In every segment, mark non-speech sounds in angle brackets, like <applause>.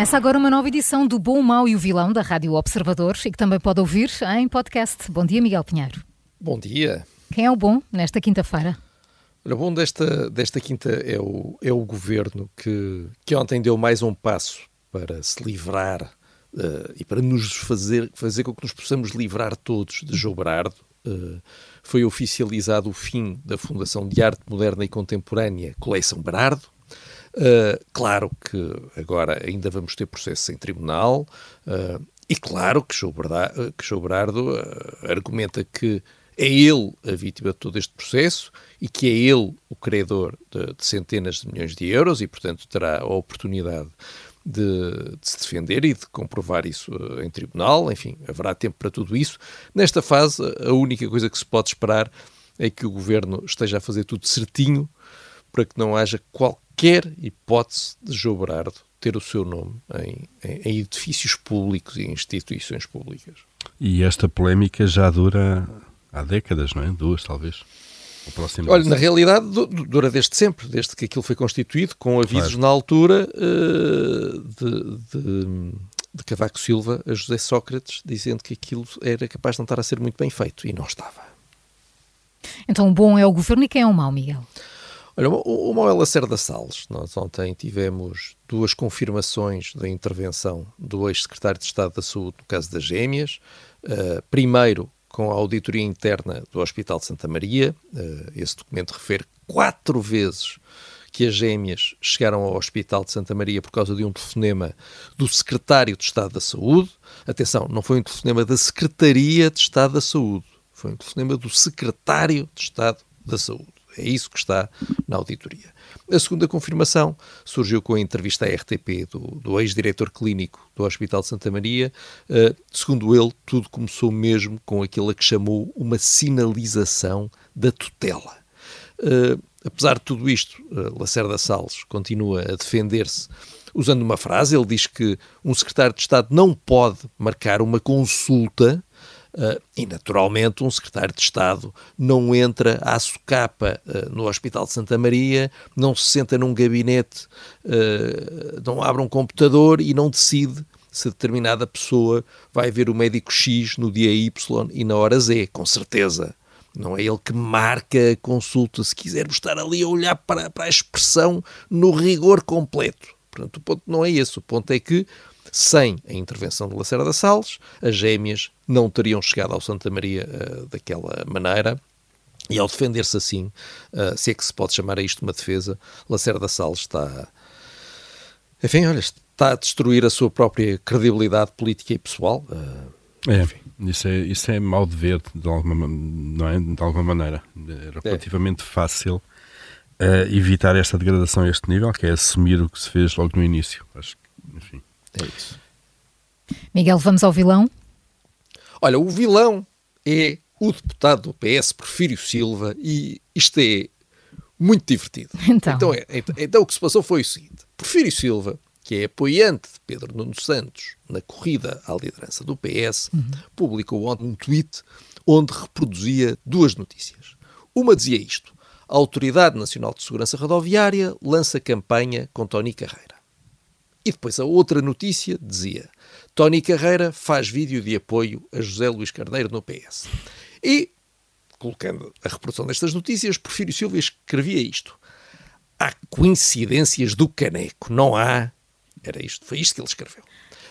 Começa agora uma nova edição do Bom, o Mau e o Vilão da Rádio Observador e que também pode ouvir em podcast. Bom dia, Miguel Pinheiro. Bom dia. Quem é o bom nesta quinta-feira? O bom desta, desta quinta é o, é o governo que, que ontem deu mais um passo para se livrar uh, e para nos fazer, fazer com que nos possamos livrar todos de João Brardo. Uh, foi oficializado o fim da Fundação de Arte Moderna e Contemporânea Coleção Brardo, Uh, claro que agora ainda vamos ter processos em tribunal, uh, e claro que João Berardo uh, argumenta que é ele a vítima de todo este processo e que é ele o credor de, de centenas de milhões de euros e, portanto, terá a oportunidade de, de, se defender e de comprovar isso em tribunal. Enfim, haverá tempo para tudo isso. Nesta fase, a única coisa que se pode esperar é que o governo esteja a fazer tudo certinho para que não haja qualquer hipótese de João Berardo ter o seu nome em, em, em, edifícios públicos e instituições públicas. E esta polémica já dura há décadas, não é? Duas, talvez. Olha, na realidade dura desde sempre, desde que aquilo foi constituído, com avisos claro. na altura uh, de, de, de, Cavaco Silva a José Sócrates, dizendo que aquilo era capaz de não estar a ser muito bem feito, e não estava. Então o bom é o governo e quem é o mau, Miguel? Olha, o, Manuel Lacerda Salles, nós ontem tivemos duas confirmações da intervenção do ex-secretário de Estado da Saúde no caso das gêmeas. Uh, primeiro, com a auditoria interna do Hospital de Santa Maria. Uh, esse documento refere quatro vezes que as gêmeas chegaram ao Hospital de Santa Maria por causa de um telefonema do Secretário de Estado da Saúde. Atenção, não foi um telefonema da Secretaria de Estado da Saúde, foi um telefonema do Secretário de Estado da Saúde. É isso que está na auditoria. A segunda confirmação surgiu com a entrevista à RTP do, do ex-diretor clínico do Hospital de Santa Maria. Uh, segundo ele, tudo começou mesmo com aquilo a que chamou uma sinalização da tutela. Uh, apesar de tudo isto, uh, Lacerda Salles continua a defender-se usando uma frase. Ele diz que um secretário de Estado não pode marcar uma consulta Uh, e, naturalmente, um secretário de Estado não entra à socapa uh, no Hospital de Santa Maria, não se senta num gabinete, uh, não abre um computador e não decide se determinada pessoa vai ver o médico X no dia Y e na hora Z, com certeza. Não é ele que marca a consulta, se quisermos estar ali a olhar para, para a expressão no rigor completo. Portanto, o ponto não é esse. O ponto é que sem a intervenção de Lacerda Salles, as gêmeas não teriam chegado ao Santa Maria uh, daquela maneira. E ao defender-se assim, uh, se é que se pode chamar a isto uma defesa, Lacerda Salles está. Enfim, olha, está a destruir a sua própria credibilidade política e pessoal. Uh, é, isso é, isso é mal de ver, de alguma, não é? de alguma maneira. É relativamente é. fácil uh, evitar esta degradação a este nível, que é assumir o que se fez logo no início. Acho que. É isso. Miguel, vamos ao vilão? Olha, o vilão é o deputado do PS, Porfírio Silva, e isto é muito divertido. <laughs> Então, então, é, então, então o que se passou foi o seguinte: Porfírio Silva, que é apoiante de Pedro Nuno Santos na corrida à liderança do PS, uhum. publicou ontem um tweet onde reproduzia duas notícias. Uma dizia isto: a Autoridade Nacional de Segurança Rodoviária lança campanha com Tony Carreira. E depois a outra notícia dizia: Tony Carreira faz vídeo de apoio a José Luís Carneiro no PS. E, colocando a reprodução destas notícias, Porfírio Silva escrevia isto: Há coincidências do caneco, não há. Era isto, foi isto que ele escreveu.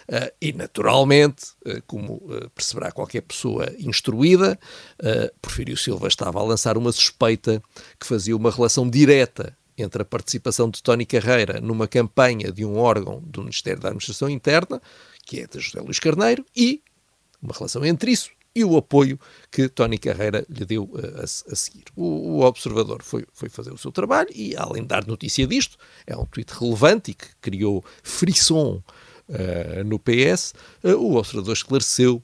Uh, e, naturalmente, uh, como uh, perceberá qualquer pessoa instruída, Porfírio Silva estava a lançar uma suspeita que fazia uma relação direta entre a participação de Tony Carreira numa campanha de um órgão do Ministério da Administração Interna, que é de José Luís Carneiro, e uma relação entre isso e o apoio que Tony Carreira lhe deu uh, a, a, seguir. O, o, Observador foi, foi fazer o seu trabalho e, além de dar notícia disto, é um tweet relevante e que criou frisson uh, no PS, uh, o Observador esclareceu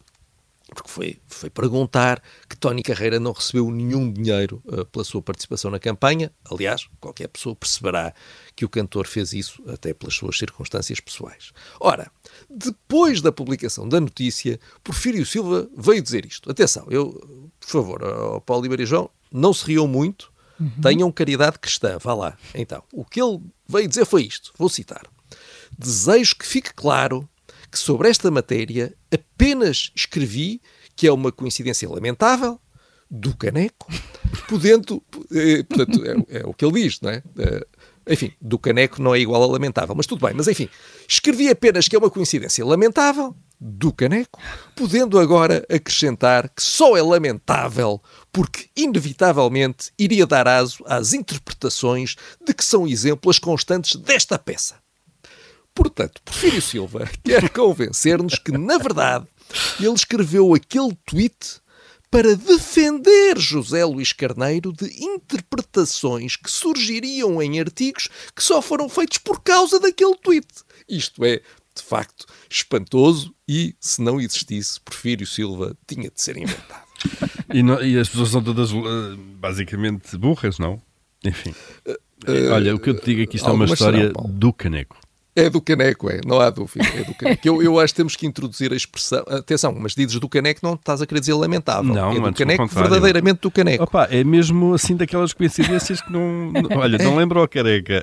porque foi, foi perguntar que Tony Carreira não recebeu nenhum dinheiro uh, pela sua participação na campanha. Aliás, qualquer pessoa perceberá que o cantor fez isso até pelas suas circunstâncias pessoais. Ora, depois da publicação da notícia, Porfírio Silva veio dizer isto. Atenção, eu, por favor, ao Paulo Iberia João, não se riam muito, uhum. tenham caridade cristã, vá lá. Então, o que ele veio dizer foi isto, vou citar. Desejo que fique claro que sobre esta matéria apenas escrevi que é uma coincidência lamentável do caneco, podendo. Eh, portanto, é, é, o que ele diz, não é? Eh, enfim, do caneco não é igual a lamentável, mas tudo bem. Mas enfim, escrevi apenas que é uma coincidência lamentável do caneco, podendo agora acrescentar que só é lamentável porque, inevitavelmente, iria dar aso às interpretações de que são exemplos constantes desta peça. Portanto, Porfírio Silva <laughs> quer convencer-nos que, na verdade, ele escreveu aquele tweet para defender José Luís Carneiro de interpretações que surgiriam em artigos que só foram feitos por causa daquele tweet. Isto é, de facto, espantoso e, se não existisse, Porfírio Silva tinha de ser inventado. e, não, e, as pessoas são todas uh, basicamente burras, não? Enfim. Uh, Olha, o que eu te digo é que isto é uma história do caneco. É do caneco, é, não há dúvida. É do caneco. Eu, eu acho que temos que introduzir a expressão. Atenção, mas dizes do caneco, não estás a querer dizer lamentável. Não, é do caneco, verdadeiramente do caneco. Opa, é mesmo assim daquelas coincidências que não. não <laughs> olha, não lembro a careca.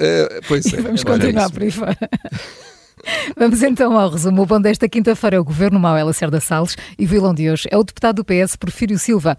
É, pois é. Vamos continuar por aí fora. <laughs> Vamos então ao resumo. O bom desta quinta-feira é o Governo Mau Lacerda Salles e o vilão de hoje é o deputado do PS, Porfírio Silva.